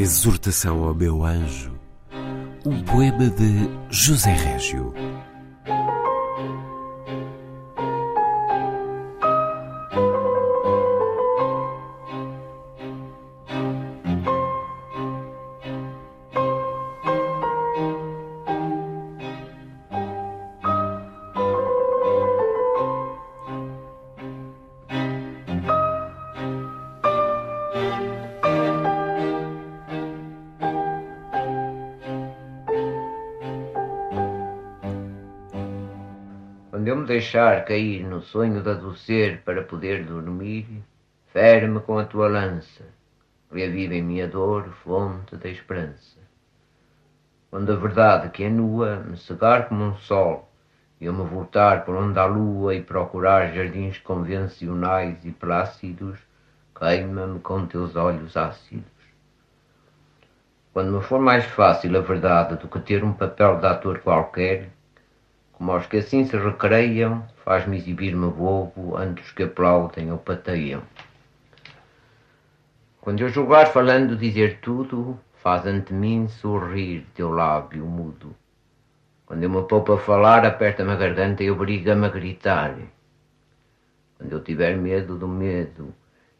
Exortação ao meu anjo, um poema de José Régio. Eu me deixar cair no sonho de adocer para poder dormir, fere-me com a tua lança, reaviva em minha dor, fonte da esperança. Quando a verdade que é nua me cegar como um sol, e eu me voltar por onde há lua e procurar jardins convencionais e plácidos, queima-me com teus olhos ácidos. Quando me for mais fácil a verdade do que ter um papel de ator qualquer, como aos que assim se recreiam, faz-me exibir-me bobo antes que aplaudem ou pateiam. Quando eu julgar falando dizer tudo, faz ante mim sorrir teu lábio mudo. Quando eu me poupo a falar, aperta-me a garganta e obriga-me a gritar. Quando eu tiver medo do medo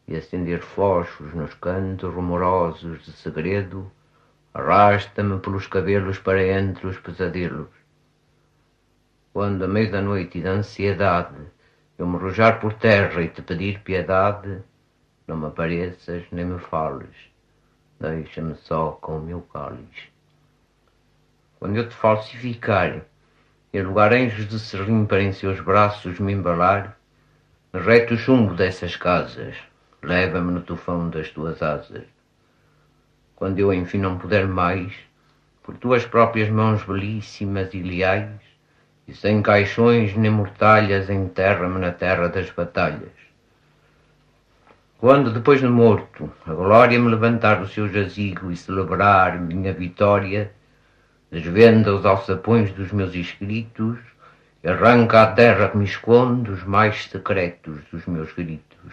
e acender fósforos nos cantos rumorosos de segredo, arrasta-me pelos cabelos para entre os pesadelos quando, a meio da noite e da ansiedade, eu me rojar por terra e te pedir piedade, não me apareças nem me fales, deixa-me só com o meu cálice. Quando eu te falsificar e lugar anjos de serrim para em seus braços me embalar, reto o chumbo dessas casas, leva-me no tufão das tuas asas. Quando eu enfim não puder mais, por tuas próprias mãos belíssimas e leais, e sem caixões nem mortalhas enterra-me na terra das batalhas. Quando, depois de morto, a glória me levantar do seu jazigo e celebrar minha vitória, desvenda os alçapões dos meus escritos e arranca à terra que me esconde os mais secretos dos meus gritos.